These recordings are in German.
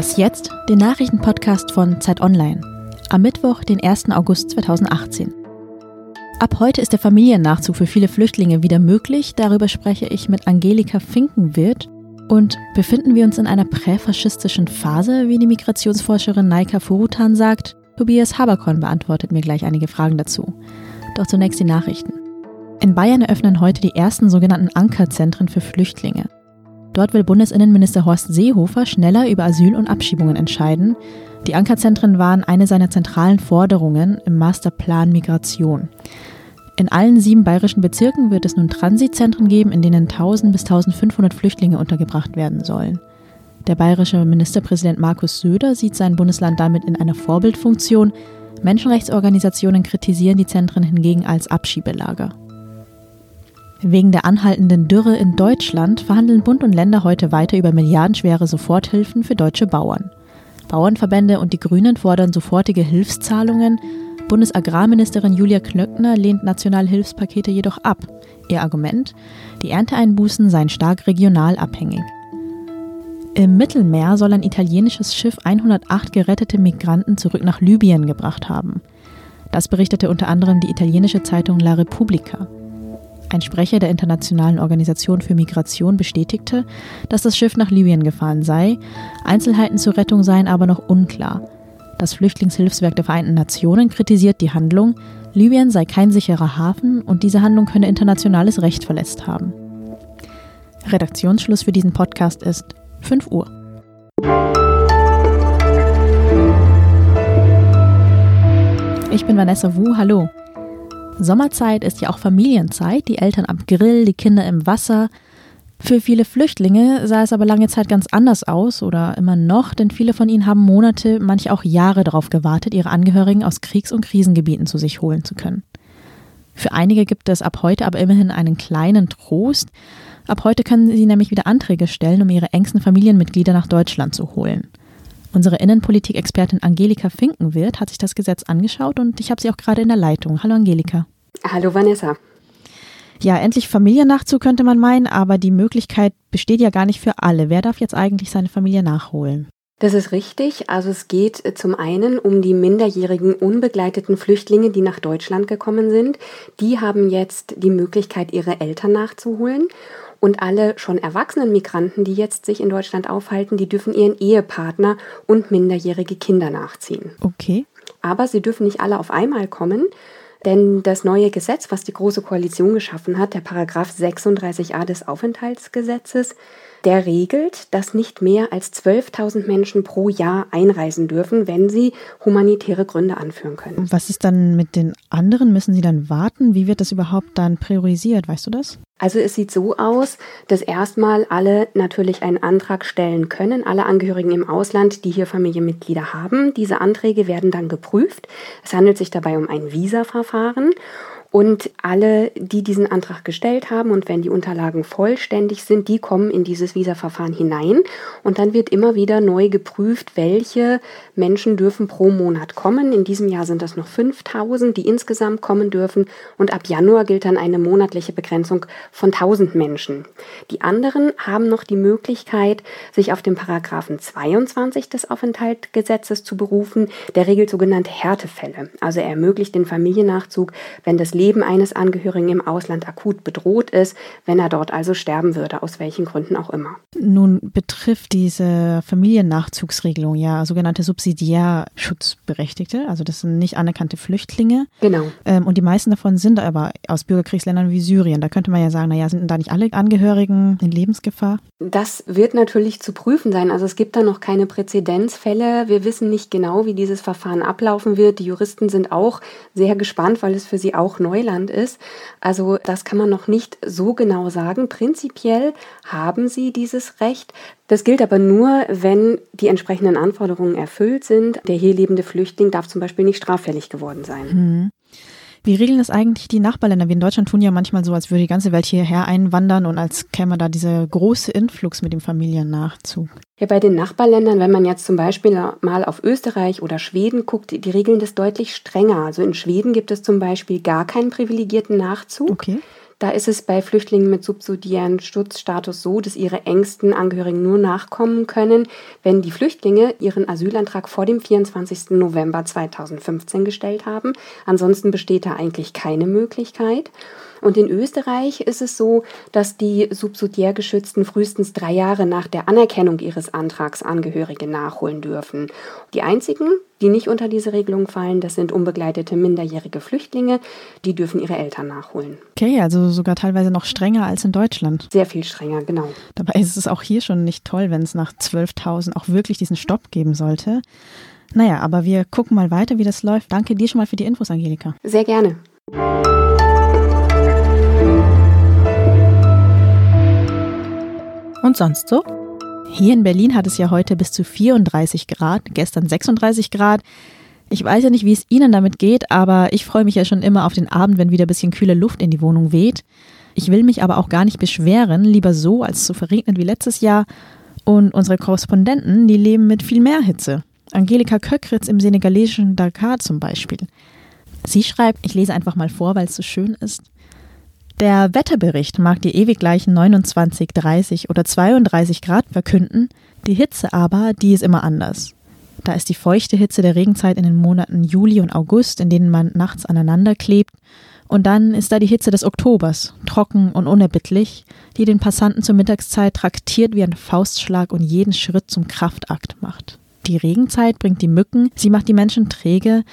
Was jetzt? Den Nachrichtenpodcast von Zeit Online. Am Mittwoch, den 1. August 2018. Ab heute ist der Familiennachzug für viele Flüchtlinge wieder möglich. Darüber spreche ich mit Angelika Finkenwirt. Und befinden wir uns in einer präfaschistischen Phase, wie die Migrationsforscherin Naika Furutan sagt? Tobias Haberkorn beantwortet mir gleich einige Fragen dazu. Doch zunächst die Nachrichten. In Bayern eröffnen heute die ersten sogenannten Ankerzentren für Flüchtlinge. Dort will Bundesinnenminister Horst Seehofer schneller über Asyl und Abschiebungen entscheiden. Die Ankerzentren waren eine seiner zentralen Forderungen im Masterplan Migration. In allen sieben bayerischen Bezirken wird es nun Transitzentren geben, in denen 1000 bis 1500 Flüchtlinge untergebracht werden sollen. Der bayerische Ministerpräsident Markus Söder sieht sein Bundesland damit in einer Vorbildfunktion. Menschenrechtsorganisationen kritisieren die Zentren hingegen als Abschiebelager. Wegen der anhaltenden Dürre in Deutschland verhandeln Bund und Länder heute weiter über milliardenschwere Soforthilfen für deutsche Bauern. Bauernverbände und die Grünen fordern sofortige Hilfszahlungen. Bundesagrarministerin Julia Klöckner lehnt nationale Hilfspakete jedoch ab. Ihr Argument? Die Ernteeinbußen seien stark regional abhängig. Im Mittelmeer soll ein italienisches Schiff 108 gerettete Migranten zurück nach Libyen gebracht haben. Das berichtete unter anderem die italienische Zeitung La Repubblica. Ein Sprecher der Internationalen Organisation für Migration bestätigte, dass das Schiff nach Libyen gefahren sei. Einzelheiten zur Rettung seien aber noch unklar. Das Flüchtlingshilfswerk der Vereinten Nationen kritisiert die Handlung. Libyen sei kein sicherer Hafen und diese Handlung könne internationales Recht verletzt haben. Redaktionsschluss für diesen Podcast ist 5 Uhr. Ich bin Vanessa Wu, hallo. Sommerzeit ist ja auch Familienzeit, die Eltern am Grill, die Kinder im Wasser. Für viele Flüchtlinge sah es aber lange Zeit ganz anders aus oder immer noch, denn viele von ihnen haben Monate, manche auch Jahre darauf gewartet, ihre Angehörigen aus Kriegs- und Krisengebieten zu sich holen zu können. Für einige gibt es ab heute aber immerhin einen kleinen Trost. Ab heute können sie nämlich wieder Anträge stellen, um ihre engsten Familienmitglieder nach Deutschland zu holen. Unsere Innenpolitik-Expertin Angelika Finkenwirt hat sich das Gesetz angeschaut und ich habe sie auch gerade in der Leitung. Hallo Angelika. Hallo Vanessa. Ja, endlich Familiennachzug könnte man meinen, aber die Möglichkeit besteht ja gar nicht für alle. Wer darf jetzt eigentlich seine Familie nachholen? Das ist richtig. Also es geht äh, zum einen um die minderjährigen unbegleiteten Flüchtlinge, die nach Deutschland gekommen sind. Die haben jetzt die Möglichkeit, ihre Eltern nachzuholen. Und alle schon erwachsenen Migranten, die jetzt sich in Deutschland aufhalten, die dürfen ihren Ehepartner und minderjährige Kinder nachziehen. Okay. Aber sie dürfen nicht alle auf einmal kommen, denn das neue Gesetz, was die Große Koalition geschaffen hat, der Paragraph 36a des Aufenthaltsgesetzes, der regelt, dass nicht mehr als 12.000 Menschen pro Jahr einreisen dürfen, wenn sie humanitäre Gründe anführen können. Was ist dann mit den anderen? Müssen sie dann warten? Wie wird das überhaupt dann priorisiert? Weißt du das? Also es sieht so aus, dass erstmal alle natürlich einen Antrag stellen können, alle Angehörigen im Ausland, die hier Familienmitglieder haben. Diese Anträge werden dann geprüft. Es handelt sich dabei um ein Visa-Verfahren und alle, die diesen Antrag gestellt haben und wenn die Unterlagen vollständig sind, die kommen in dieses Visa-Verfahren hinein. Und dann wird immer wieder neu geprüft, welche Menschen dürfen pro Monat kommen. In diesem Jahr sind das noch 5000, die insgesamt kommen dürfen. Und ab Januar gilt dann eine monatliche Begrenzung von 1000 Menschen. Die anderen haben noch die Möglichkeit, sich auf den Paragraphen 22 des Aufenthaltsgesetzes zu berufen. Der regelt sogenannte Härtefälle. Also er ermöglicht den Familiennachzug, wenn das Leben eines Angehörigen im Ausland akut bedroht ist, wenn er dort also sterben würde, aus welchen Gründen auch immer. Nun betrifft diese Familiennachzugsregelung ja sogenannte Subsidiärschutzberechtigte, also das sind nicht anerkannte Flüchtlinge. Genau. Ähm, und die meisten davon sind aber aus Bürgerkriegsländern wie Syrien. Da könnte man ja sagen, naja, sind da nicht alle Angehörigen in Lebensgefahr? Das wird natürlich zu prüfen sein. Also es gibt da noch keine Präzedenzfälle. Wir wissen nicht genau, wie dieses Verfahren ablaufen wird. Die Juristen sind auch sehr gespannt, weil es für sie auch noch Neuland ist. Also das kann man noch nicht so genau sagen. Prinzipiell haben sie dieses Recht. Das gilt aber nur, wenn die entsprechenden Anforderungen erfüllt sind. Der hier lebende Flüchtling darf zum Beispiel nicht straffällig geworden sein. Mhm. Wie regeln das eigentlich die Nachbarländer? Wir in Deutschland tun ja manchmal so, als würde die ganze Welt hierher einwandern und als käme da dieser große Influx mit dem Familiennachzug. Ja, bei den Nachbarländern, wenn man jetzt zum Beispiel mal auf Österreich oder Schweden guckt, die regeln das deutlich strenger. Also in Schweden gibt es zum Beispiel gar keinen privilegierten Nachzug. Okay. Da ist es bei Flüchtlingen mit subsidiären Schutzstatus so, dass ihre engsten Angehörigen nur nachkommen können, wenn die Flüchtlinge ihren Asylantrag vor dem 24. November 2015 gestellt haben. Ansonsten besteht da eigentlich keine Möglichkeit. Und in Österreich ist es so, dass die subsidiär Geschützten frühestens drei Jahre nach der Anerkennung ihres Antrags Angehörige nachholen dürfen. Die einzigen, die nicht unter diese Regelung fallen, das sind unbegleitete minderjährige Flüchtlinge, die dürfen ihre Eltern nachholen. Okay, also sogar teilweise noch strenger als in Deutschland. Sehr viel strenger, genau. Dabei ist es auch hier schon nicht toll, wenn es nach 12.000 auch wirklich diesen Stopp geben sollte. Naja, aber wir gucken mal weiter, wie das läuft. Danke dir schon mal für die Infos, Angelika. Sehr gerne. Und sonst so? Hier in Berlin hat es ja heute bis zu 34 Grad, gestern 36 Grad. Ich weiß ja nicht, wie es Ihnen damit geht, aber ich freue mich ja schon immer auf den Abend, wenn wieder ein bisschen kühle Luft in die Wohnung weht. Ich will mich aber auch gar nicht beschweren, lieber so, als so verregnet wie letztes Jahr. Und unsere Korrespondenten, die leben mit viel mehr Hitze. Angelika Köckritz im senegalesischen Dakar zum Beispiel. Sie schreibt, ich lese einfach mal vor, weil es so schön ist. Der Wetterbericht mag die ewig gleichen 29, 30 oder 32 Grad verkünden, die Hitze aber, die ist immer anders. Da ist die feuchte Hitze der Regenzeit in den Monaten Juli und August, in denen man nachts aneinander klebt, und dann ist da die Hitze des Oktobers, trocken und unerbittlich, die den Passanten zur Mittagszeit traktiert wie ein Faustschlag und jeden Schritt zum Kraftakt macht. Die Regenzeit bringt die Mücken, sie macht die Menschen träge.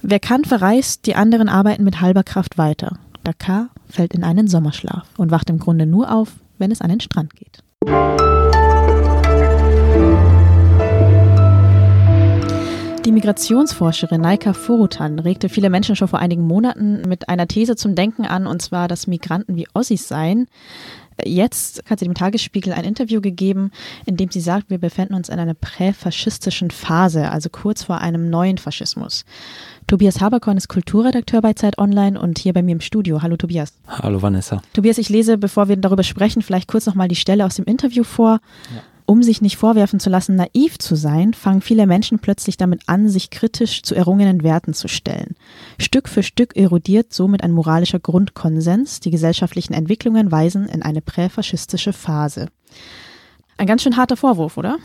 Wer kann, verreist, die anderen arbeiten mit halber Kraft weiter. Dakar fällt in einen Sommerschlaf und wacht im Grunde nur auf, wenn es an den Strand geht. Die Migrationsforscherin Naika Furutan regte viele Menschen schon vor einigen Monaten mit einer These zum Denken an, und zwar, dass Migranten wie Ossis seien. Jetzt hat sie dem Tagesspiegel ein Interview gegeben, in dem sie sagt, wir befinden uns in einer präfaschistischen Phase, also kurz vor einem neuen Faschismus. Tobias Haberkorn ist Kulturredakteur bei Zeit Online und hier bei mir im Studio. Hallo Tobias. Hallo Vanessa. Tobias, ich lese, bevor wir darüber sprechen, vielleicht kurz nochmal die Stelle aus dem Interview vor. Ja. Um sich nicht vorwerfen zu lassen, naiv zu sein, fangen viele Menschen plötzlich damit an, sich kritisch zu errungenen Werten zu stellen. Stück für Stück erodiert somit ein moralischer Grundkonsens. Die gesellschaftlichen Entwicklungen weisen in eine präfaschistische Phase. Ein ganz schön harter Vorwurf, oder?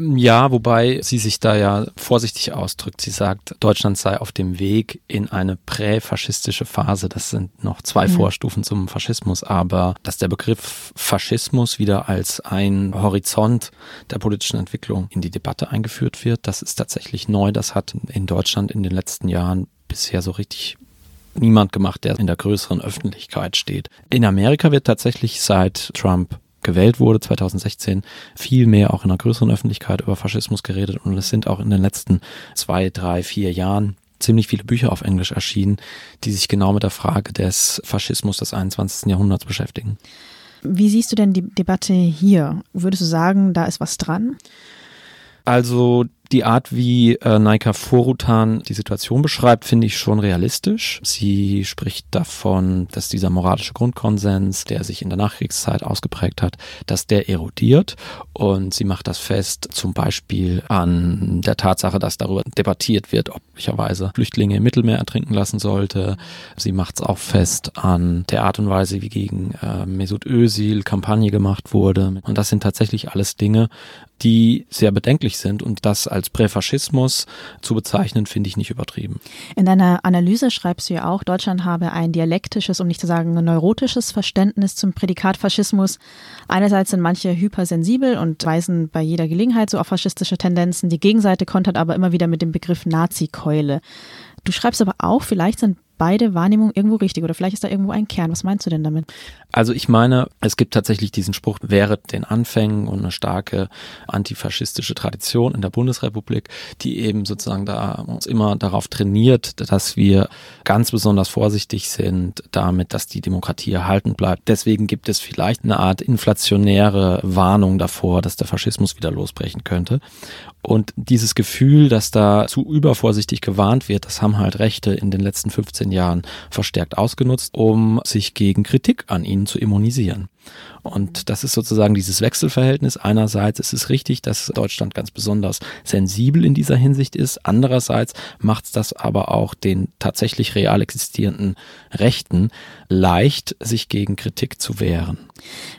Ja, wobei sie sich da ja vorsichtig ausdrückt. Sie sagt, Deutschland sei auf dem Weg in eine präfaschistische Phase. Das sind noch zwei mhm. Vorstufen zum Faschismus. Aber dass der Begriff Faschismus wieder als ein Horizont der politischen Entwicklung in die Debatte eingeführt wird, das ist tatsächlich neu. Das hat in Deutschland in den letzten Jahren bisher so richtig niemand gemacht, der in der größeren Öffentlichkeit steht. In Amerika wird tatsächlich seit Trump gewählt wurde, 2016, viel mehr auch in einer größeren Öffentlichkeit über Faschismus geredet und es sind auch in den letzten zwei, drei, vier Jahren ziemlich viele Bücher auf Englisch erschienen, die sich genau mit der Frage des Faschismus des 21. Jahrhunderts beschäftigen. Wie siehst du denn die Debatte hier? Würdest du sagen, da ist was dran? Also die Art, wie äh, Naika Forutan die Situation beschreibt, finde ich schon realistisch. Sie spricht davon, dass dieser moralische Grundkonsens, der sich in der Nachkriegszeit ausgeprägt hat, dass der erodiert. Und sie macht das fest zum Beispiel an der Tatsache, dass darüber debattiert wird, ob möglicherweise Flüchtlinge im Mittelmeer ertrinken lassen sollte. Sie macht es auch fest an der Art und Weise, wie gegen äh, Mesut Özil Kampagne gemacht wurde. Und das sind tatsächlich alles Dinge, die sehr bedenklich sind und das als Präfaschismus zu bezeichnen, finde ich nicht übertrieben. In deiner Analyse schreibst du ja auch, Deutschland habe ein dialektisches, um nicht zu sagen neurotisches Verständnis zum Prädikat Faschismus. Einerseits sind manche hypersensibel und weisen bei jeder Gelegenheit so auf faschistische Tendenzen. Die Gegenseite kontert aber immer wieder mit dem Begriff Nazi-Keule. Du schreibst aber auch, vielleicht sind beide Wahrnehmungen irgendwo richtig oder vielleicht ist da irgendwo ein Kern. Was meinst du denn damit? Also ich meine, es gibt tatsächlich diesen Spruch, wäre den Anfängen und eine starke antifaschistische Tradition in der Bundesrepublik, die eben sozusagen da uns immer darauf trainiert, dass wir ganz besonders vorsichtig sind damit, dass die Demokratie erhalten bleibt. Deswegen gibt es vielleicht eine Art inflationäre Warnung davor, dass der Faschismus wieder losbrechen könnte. Und dieses Gefühl, dass da zu übervorsichtig gewarnt wird, das haben halt Rechte in den letzten 15 Jahren verstärkt ausgenutzt, um sich gegen Kritik an ihnen zu immunisieren. Und das ist sozusagen dieses Wechselverhältnis. Einerseits ist es richtig, dass Deutschland ganz besonders sensibel in dieser Hinsicht ist. Andererseits macht es das aber auch den tatsächlich real existierenden Rechten leicht, sich gegen Kritik zu wehren.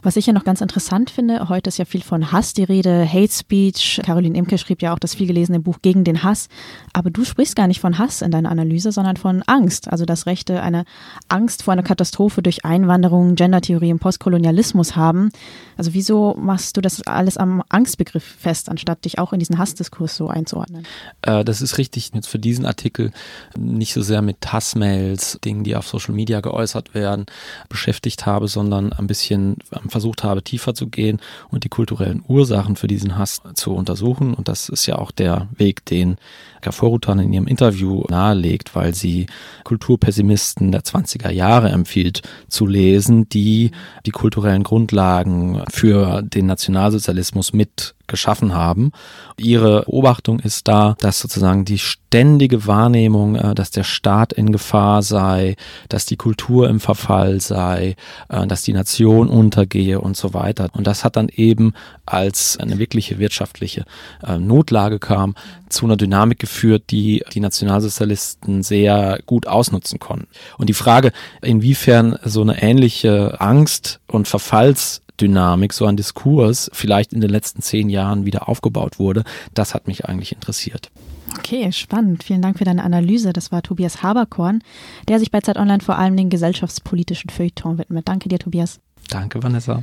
Was ich ja noch ganz interessant finde, heute ist ja viel von Hass die Rede, Hate Speech. Caroline Imke schrieb ja auch das vielgelesene Buch Gegen den Hass. Aber du sprichst gar nicht von Hass in deiner Analyse, sondern von Angst. Also das Rechte eine Angst vor einer Katastrophe durch Einwanderung, Gendertheorie und Postkolonialismus haben. Also wieso machst du das alles am Angstbegriff fest, anstatt dich auch in diesen Hassdiskurs so einzuordnen? Äh, das ist richtig. Jetzt für diesen Artikel nicht so sehr mit Hassmails, Dingen, die auf Social Media geäußert werden, beschäftigt habe, sondern ein bisschen versucht habe, tiefer zu gehen und die kulturellen Ursachen für diesen Hass zu untersuchen. Und das ist ja auch der Weg, den Gaforutan in ihrem Interview nahelegt, weil sie Kulturpessimisten der 20er Jahre empfiehlt zu lesen, die die kulturellen Grundlagen für den Nationalsozialismus mit geschaffen haben. Ihre Beobachtung ist da, dass sozusagen die ständige Wahrnehmung, äh, dass der Staat in Gefahr sei, dass die Kultur im Verfall sei, äh, dass die Nation untergehe und so weiter. Und das hat dann eben, als eine wirkliche wirtschaftliche äh, Notlage kam, zu einer Dynamik geführt, die die Nationalsozialisten sehr gut ausnutzen konnten. Und die Frage, inwiefern so eine ähnliche Angst und Verfalls Dynamik, so ein Diskurs vielleicht in den letzten zehn Jahren wieder aufgebaut wurde. Das hat mich eigentlich interessiert. Okay, spannend. Vielen Dank für deine Analyse. Das war Tobias Haberkorn, der sich bei Zeit Online vor allem den gesellschaftspolitischen Feuilleton widmet. Danke dir, Tobias. Danke, Vanessa.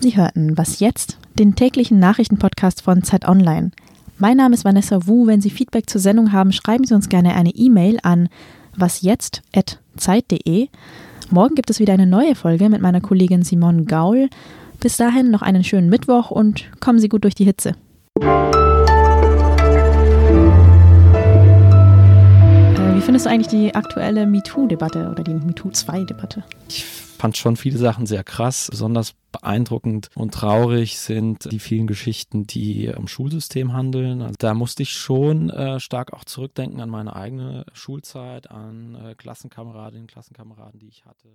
Sie hörten Was jetzt? Den täglichen Nachrichtenpodcast von Zeit Online. Mein Name ist Vanessa Wu. Wenn Sie Feedback zur Sendung haben, schreiben Sie uns gerne eine E-Mail an wasjetzt.zeit.de. Morgen gibt es wieder eine neue Folge mit meiner Kollegin Simone Gaul. Bis dahin noch einen schönen Mittwoch und kommen Sie gut durch die Hitze. Äh, wie findest du eigentlich die aktuelle MeToo-Debatte oder die MeToo-2-Debatte? Ich fand schon viele Sachen sehr krass. Besonders beeindruckend und traurig sind die vielen Geschichten, die am Schulsystem handeln. Also da musste ich schon äh, stark auch zurückdenken an meine eigene Schulzeit, an äh, Klassenkameradinnen, Klassenkameraden, die ich hatte.